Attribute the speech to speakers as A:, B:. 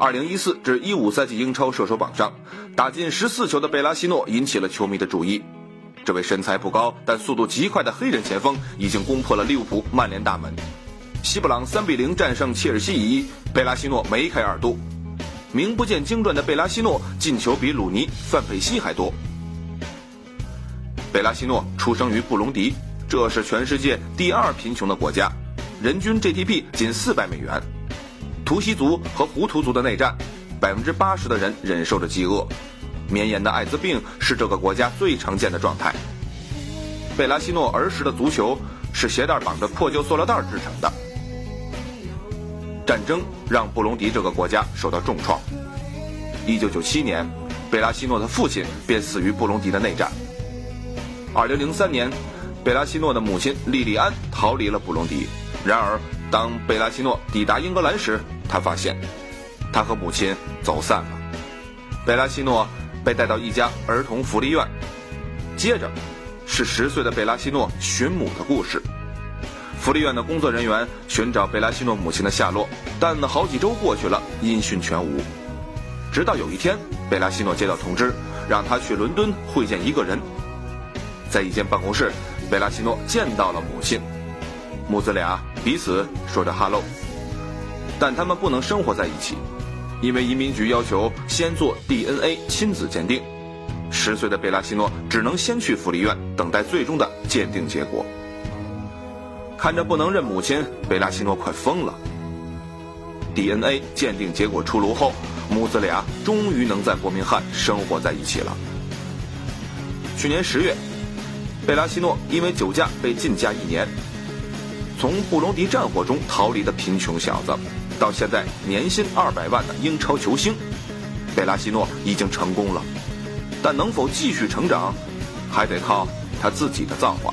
A: 2014至15赛季英超射手榜上，打进14球的贝拉西诺引起了球迷的注意。这位身材不高但速度极快的黑人前锋已经攻破了利物浦、曼联大门。西布朗3比0战胜切尔西一，贝拉西诺梅开二度。名不见经传的贝拉西诺进球比鲁尼、范佩西还多。贝拉西诺出生于布隆迪，这是全世界第二贫穷的国家，人均 GDP 仅四百美元。图西族和胡图族的内战，百分之八十的人忍受着饥饿，绵延的艾滋病是这个国家最常见的状态。贝拉西诺儿时的足球是鞋带绑着破旧塑料袋制成的。战争让布隆迪这个国家受到重创。一九九七年，贝拉西诺的父亲便死于布隆迪的内战。二零零三年，贝拉西诺的母亲莉莉安逃离了布隆迪。然而，当贝拉西诺抵达英格兰时，他发现他和母亲走散了。贝拉西诺被带到一家儿童福利院。接着，是十岁的贝拉西诺寻母的故事。福利院的工作人员寻找贝拉西诺母亲的下落，但好几周过去了，音讯全无。直到有一天，贝拉西诺接到通知，让他去伦敦会见一个人。在一间办公室，贝拉西诺见到了母亲，母子俩彼此说着 “hello”，但他们不能生活在一起，因为移民局要求先做 DNA 亲子鉴定。十岁的贝拉西诺只能先去福利院等待最终的鉴定结果。看着不能认母亲，贝拉西诺快疯了。DNA 鉴定结果出炉后，母子俩终于能在伯明翰生活在一起了。去年十月，贝拉西诺因为酒驾被禁驾一年。从布隆迪战火中逃离的贫穷小子，到现在年薪二百万的英超球星，贝拉西诺已经成功了。但能否继续成长，还得靠他自己的造化。